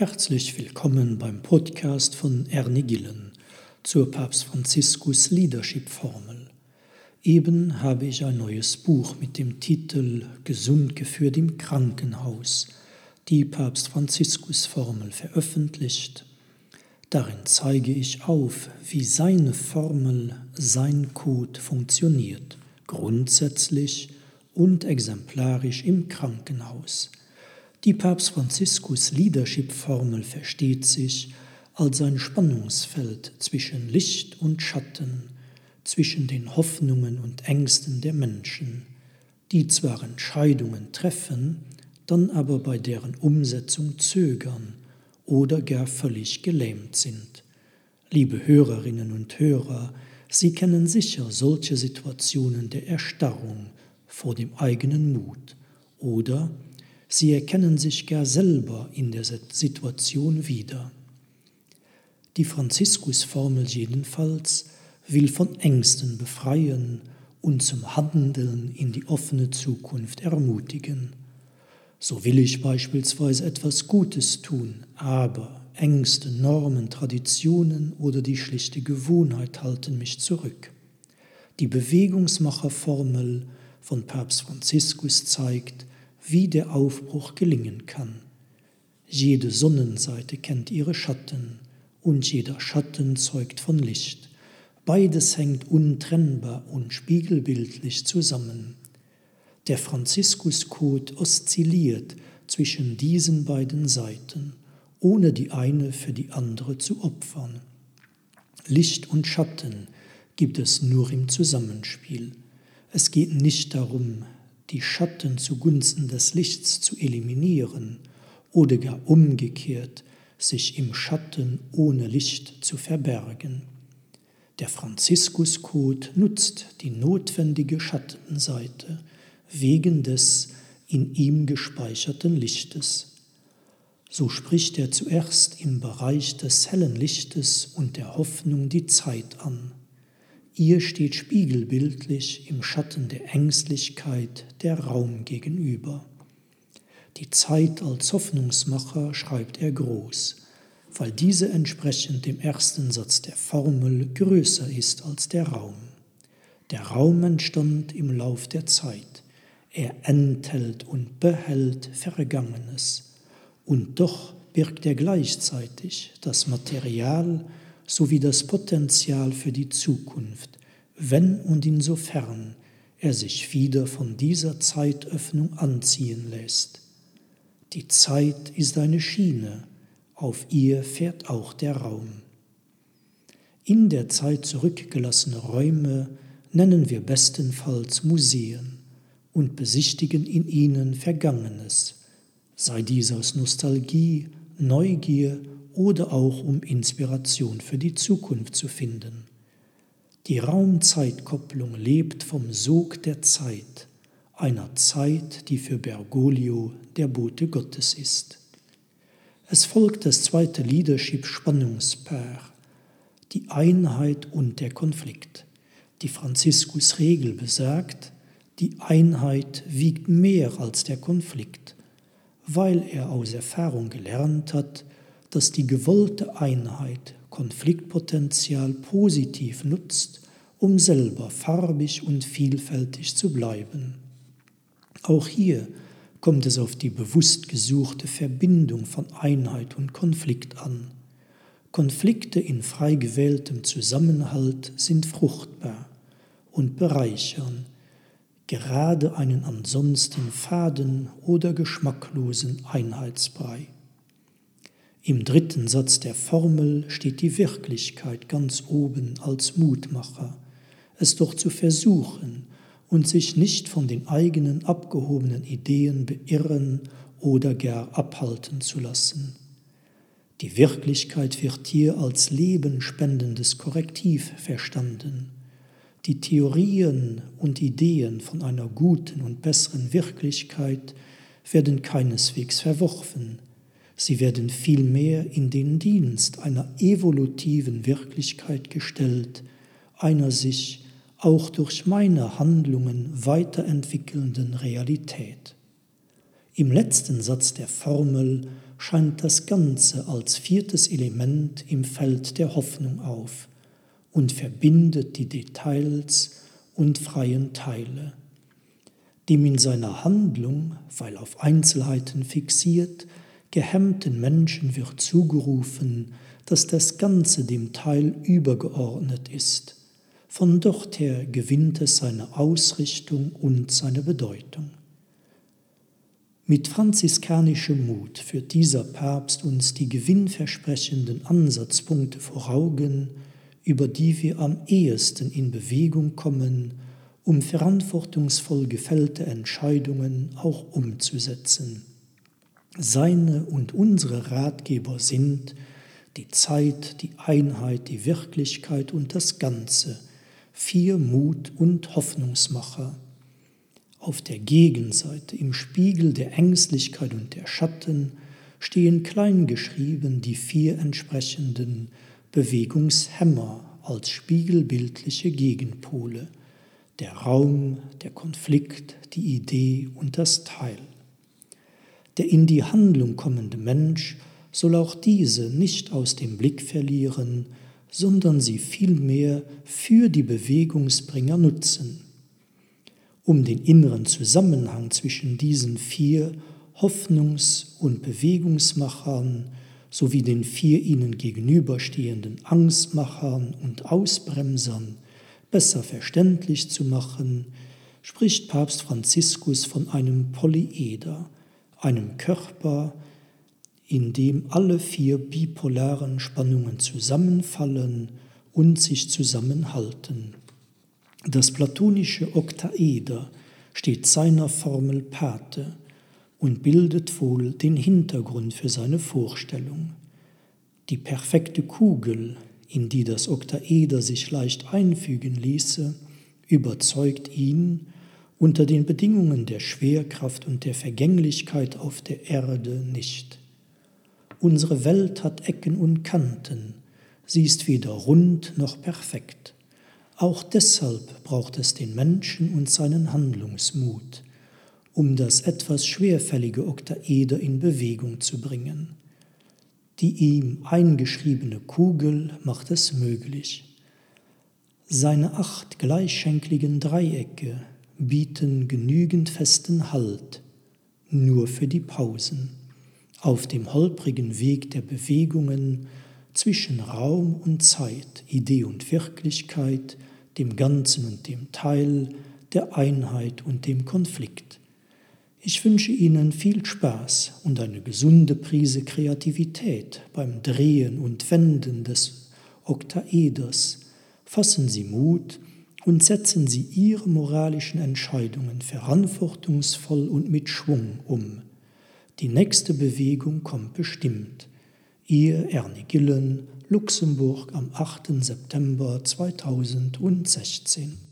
Herzlich willkommen beim Podcast von Ernie Gillen zur Papst Franziskus Leadership Formel. Eben habe ich ein neues Buch mit dem Titel Gesund geführt im Krankenhaus, die Papst Franziskus Formel veröffentlicht. Darin zeige ich auf, wie seine Formel, sein Code funktioniert, grundsätzlich und exemplarisch im Krankenhaus. Die Papst Franziskus Leadership-Formel versteht sich als ein Spannungsfeld zwischen Licht und Schatten, zwischen den Hoffnungen und Ängsten der Menschen, die zwar Entscheidungen treffen, dann aber bei deren Umsetzung zögern oder gar völlig gelähmt sind. Liebe Hörerinnen und Hörer, Sie kennen sicher solche Situationen der Erstarrung vor dem eigenen Mut oder Sie erkennen sich gar selber in der Situation wieder. Die Franziskusformel jedenfalls will von Ängsten befreien und zum Handeln in die offene Zukunft ermutigen. So will ich beispielsweise etwas Gutes tun, aber Ängste, Normen, Traditionen oder die schlichte Gewohnheit halten mich zurück. Die Bewegungsmacherformel von Papst Franziskus zeigt, wie der Aufbruch gelingen kann. Jede Sonnenseite kennt ihre Schatten und jeder Schatten zeugt von Licht. Beides hängt untrennbar und spiegelbildlich zusammen. Der Franziskus-Code oszilliert zwischen diesen beiden Seiten, ohne die eine für die andere zu opfern. Licht und Schatten gibt es nur im Zusammenspiel. Es geht nicht darum, die Schatten zugunsten des Lichts zu eliminieren oder gar umgekehrt, sich im Schatten ohne Licht zu verbergen. Der Franziskuscode nutzt die notwendige Schattenseite wegen des in ihm gespeicherten Lichtes. So spricht er zuerst im Bereich des hellen Lichtes und der Hoffnung die Zeit an. Ihr steht spiegelbildlich im Schatten der Ängstlichkeit der Raum gegenüber. Die Zeit als Hoffnungsmacher schreibt er groß, weil diese entsprechend dem ersten Satz der Formel größer ist als der Raum. Der Raum entstand im Lauf der Zeit. Er enthält und behält Vergangenes. Und doch birgt er gleichzeitig das Material, sowie das Potenzial für die Zukunft, wenn und insofern er sich wieder von dieser Zeitöffnung anziehen lässt. Die Zeit ist eine Schiene, auf ihr fährt auch der Raum. In der Zeit zurückgelassene Räume nennen wir bestenfalls Museen und besichtigen in ihnen Vergangenes, sei dies aus Nostalgie, Neugier oder auch um Inspiration für die Zukunft zu finden. Die Raumzeitkopplung lebt vom Sog der Zeit, einer Zeit, die für Bergoglio der Bote Gottes ist. Es folgt das zweite Leadership-Spannungspaar, die Einheit und der Konflikt. Die Franziskus-Regel besagt, die Einheit wiegt mehr als der Konflikt, weil er aus Erfahrung gelernt hat, dass die gewollte Einheit Konfliktpotenzial positiv nutzt, um selber farbig und vielfältig zu bleiben. Auch hier kommt es auf die bewusst gesuchte Verbindung von Einheit und Konflikt an. Konflikte in frei gewähltem Zusammenhalt sind fruchtbar und bereichern, gerade einen ansonsten faden oder geschmacklosen Einheitsbrei. Im dritten Satz der Formel steht die Wirklichkeit ganz oben als Mutmacher, es doch zu versuchen und sich nicht von den eigenen abgehobenen Ideen beirren oder gar abhalten zu lassen. Die Wirklichkeit wird hier als lebenspendendes Korrektiv verstanden. Die Theorien und Ideen von einer guten und besseren Wirklichkeit werden keineswegs verworfen, Sie werden vielmehr in den Dienst einer evolutiven Wirklichkeit gestellt, einer sich auch durch meine Handlungen weiterentwickelnden Realität. Im letzten Satz der Formel scheint das Ganze als viertes Element im Feld der Hoffnung auf und verbindet die Details und freien Teile. Dem in seiner Handlung, weil auf Einzelheiten fixiert, gehemmten Menschen wird zugerufen, dass das Ganze dem Teil übergeordnet ist. Von dort her gewinnt es seine Ausrichtung und seine Bedeutung. Mit franziskanischem Mut führt dieser Papst uns die gewinnversprechenden Ansatzpunkte vor Augen, über die wir am ehesten in Bewegung kommen, um verantwortungsvoll gefällte Entscheidungen auch umzusetzen. Seine und unsere Ratgeber sind die Zeit, die Einheit, die Wirklichkeit und das Ganze, vier Mut- und Hoffnungsmacher. Auf der Gegenseite, im Spiegel der Ängstlichkeit und der Schatten, stehen kleingeschrieben die vier entsprechenden Bewegungshämmer als spiegelbildliche Gegenpole, der Raum, der Konflikt, die Idee und das Teil. Der in die Handlung kommende Mensch soll auch diese nicht aus dem Blick verlieren, sondern sie vielmehr für die Bewegungsbringer nutzen. Um den inneren Zusammenhang zwischen diesen vier Hoffnungs- und Bewegungsmachern sowie den vier ihnen gegenüberstehenden Angstmachern und Ausbremsern besser verständlich zu machen, spricht Papst Franziskus von einem Polyeder, einem Körper, in dem alle vier bipolaren Spannungen zusammenfallen und sich zusammenhalten. Das platonische Oktaeder steht seiner Formel Pate und bildet wohl den Hintergrund für seine Vorstellung. Die perfekte Kugel, in die das Oktaeder sich leicht einfügen ließe, überzeugt ihn, unter den Bedingungen der Schwerkraft und der Vergänglichkeit auf der Erde nicht. Unsere Welt hat Ecken und Kanten, sie ist weder rund noch perfekt. Auch deshalb braucht es den Menschen und seinen Handlungsmut, um das etwas schwerfällige Oktaeder in Bewegung zu bringen. Die ihm eingeschriebene Kugel macht es möglich. Seine acht gleichschenkligen Dreiecke bieten genügend festen Halt, nur für die Pausen, auf dem holprigen Weg der Bewegungen zwischen Raum und Zeit, Idee und Wirklichkeit, dem Ganzen und dem Teil, der Einheit und dem Konflikt. Ich wünsche Ihnen viel Spaß und eine gesunde Prise Kreativität beim Drehen und Wenden des Oktaeders. Fassen Sie Mut und setzen Sie Ihre moralischen Entscheidungen verantwortungsvoll und mit Schwung um. Die nächste Bewegung kommt bestimmt. Ihr Ernie Gillen, Luxemburg am 8. September 2016.